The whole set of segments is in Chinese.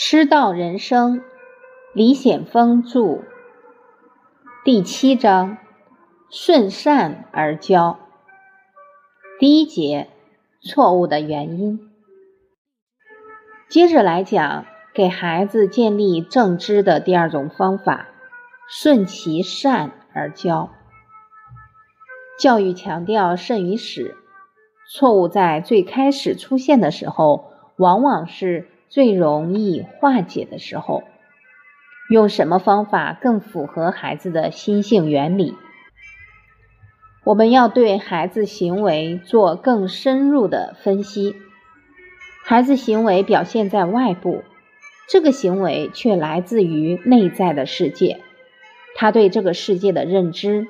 师道人生，李显峰著，第七章：顺善而教。第一节：错误的原因。接着来讲，给孩子建立正知的第二种方法：顺其善而教。教育强调慎于始，错误在最开始出现的时候，往往是。最容易化解的时候，用什么方法更符合孩子的心性原理？我们要对孩子行为做更深入的分析。孩子行为表现在外部，这个行为却来自于内在的世界，他对这个世界的认知。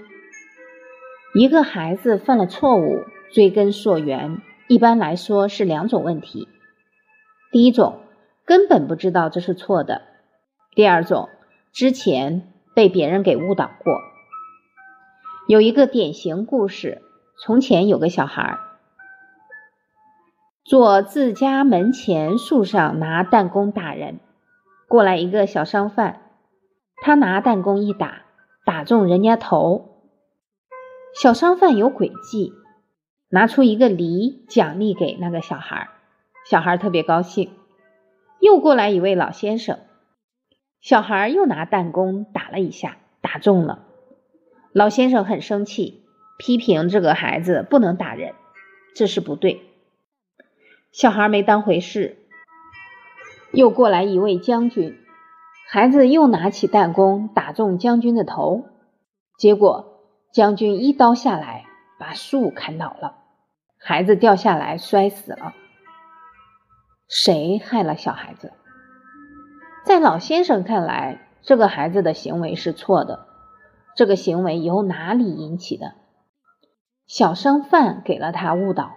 一个孩子犯了错误，追根溯源，一般来说是两种问题。第一种。根本不知道这是错的。第二种，之前被别人给误导过。有一个典型故事：从前有个小孩，坐自家门前树上拿弹弓打人。过来一个小商贩，他拿弹弓一打，打中人家头。小商贩有诡计，拿出一个梨奖励给那个小孩，小孩特别高兴。又过来一位老先生，小孩又拿弹弓打了一下，打中了。老先生很生气，批评这个孩子不能打人，这是不对。小孩没当回事。又过来一位将军，孩子又拿起弹弓打中将军的头，结果将军一刀下来把树砍倒了，孩子掉下来摔死了。谁害了小孩子？在老先生看来，这个孩子的行为是错的。这个行为由哪里引起的？小商贩给了他误导。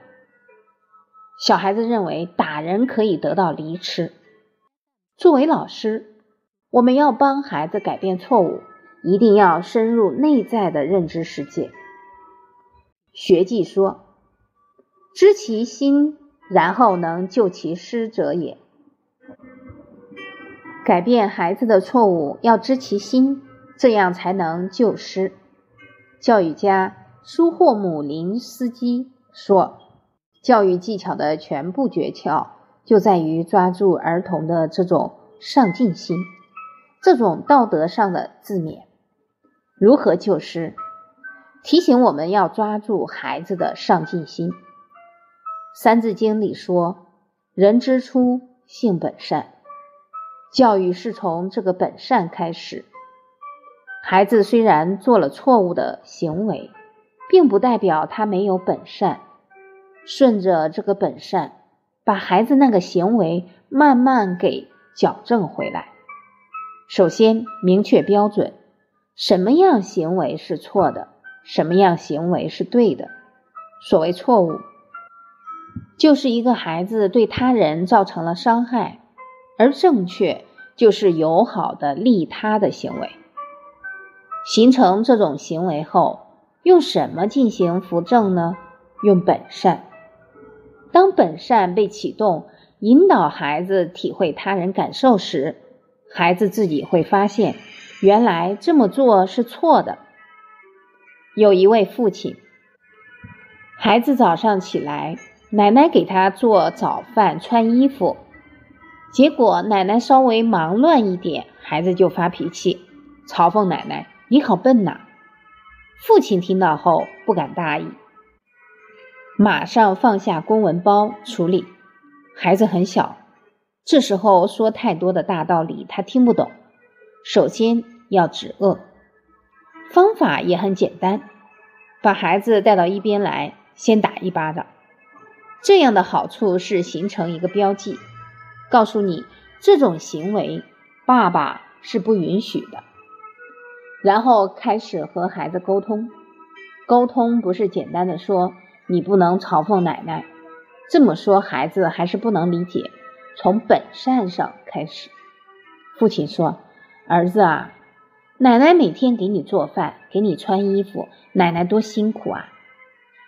小孩子认为打人可以得到梨吃。作为老师，我们要帮孩子改变错误，一定要深入内在的认知世界。学记说：“知其心。”然后能救其失者也。改变孩子的错误要知其心，这样才能救失。教育家舒霍姆林斯基说：“教育技巧的全部诀窍就在于抓住儿童的这种上进心，这种道德上的自勉。如何救失？提醒我们要抓住孩子的上进心。”《三字经》里说：“人之初，性本善。”教育是从这个本善开始。孩子虽然做了错误的行为，并不代表他没有本善。顺着这个本善，把孩子那个行为慢慢给矫正回来。首先，明确标准：什么样行为是错的，什么样行为是对的。所谓错误。就是一个孩子对他人造成了伤害，而正确就是友好的利他的行为。形成这种行为后，用什么进行扶正呢？用本善。当本善被启动，引导孩子体会他人感受时，孩子自己会发现，原来这么做是错的。有一位父亲，孩子早上起来。奶奶给他做早饭、穿衣服，结果奶奶稍微忙乱一点，孩子就发脾气，嘲讽奶奶：“你好笨呐！”父亲听到后不敢大意，马上放下公文包处理。孩子很小，这时候说太多的大道理他听不懂。首先要止恶，方法也很简单，把孩子带到一边来，先打一巴掌。这样的好处是形成一个标记，告诉你这种行为爸爸是不允许的。然后开始和孩子沟通，沟通不是简单的说你不能嘲讽奶奶，这么说孩子还是不能理解。从本善上开始，父亲说：“儿子啊，奶奶每天给你做饭，给你穿衣服，奶奶多辛苦啊。”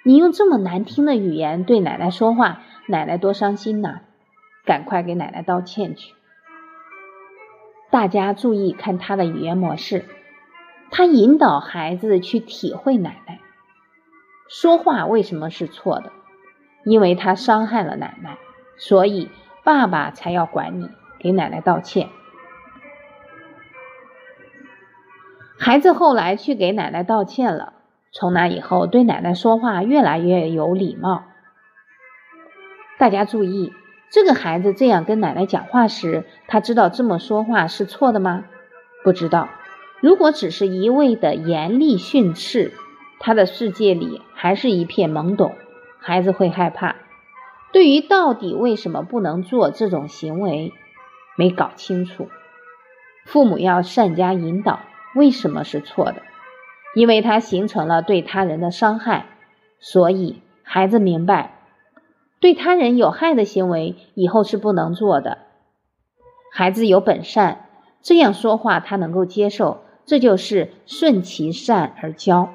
你用这么难听的语言对奶奶说话，奶奶多伤心呐！赶快给奶奶道歉去。大家注意看他的语言模式，他引导孩子去体会奶奶说话为什么是错的，因为他伤害了奶奶，所以爸爸才要管你，给奶奶道歉。孩子后来去给奶奶道歉了，从那以后对奶奶说话越来越有礼貌。大家注意。这个孩子这样跟奶奶讲话时，他知道这么说话是错的吗？不知道。如果只是一味的严厉训斥，他的世界里还是一片懵懂，孩子会害怕。对于到底为什么不能做这种行为，没搞清楚。父母要善加引导，为什么是错的？因为他形成了对他人的伤害，所以孩子明白。对他人有害的行为，以后是不能做的。孩子有本善，这样说话他能够接受，这就是顺其善而教。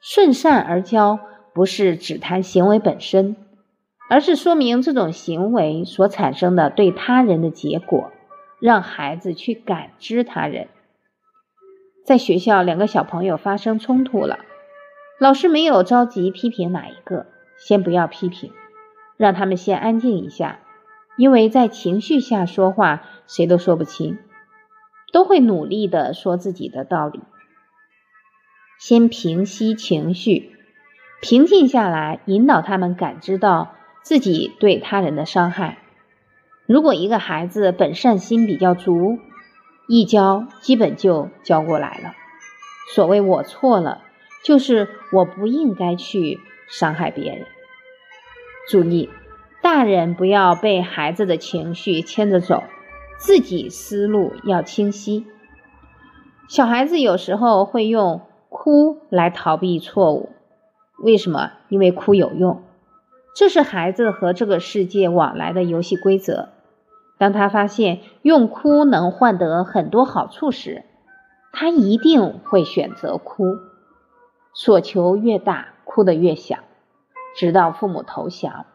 顺善而教，不是只谈行为本身，而是说明这种行为所产生的对他人的结果，让孩子去感知他人。在学校，两个小朋友发生冲突了，老师没有着急批评哪一个，先不要批评。让他们先安静一下，因为在情绪下说话，谁都说不清，都会努力的说自己的道理。先平息情绪，平静下来，引导他们感知到自己对他人的伤害。如果一个孩子本善心比较足，一教基本就教过来了。所谓我错了，就是我不应该去伤害别人。注意，大人不要被孩子的情绪牵着走，自己思路要清晰。小孩子有时候会用哭来逃避错误，为什么？因为哭有用，这是孩子和这个世界往来的游戏规则。当他发现用哭能换得很多好处时，他一定会选择哭。所求越大，哭得越响。直到父母投降，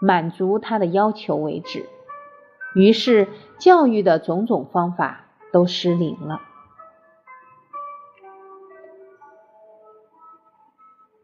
满足他的要求为止。于是，教育的种种方法都失灵了。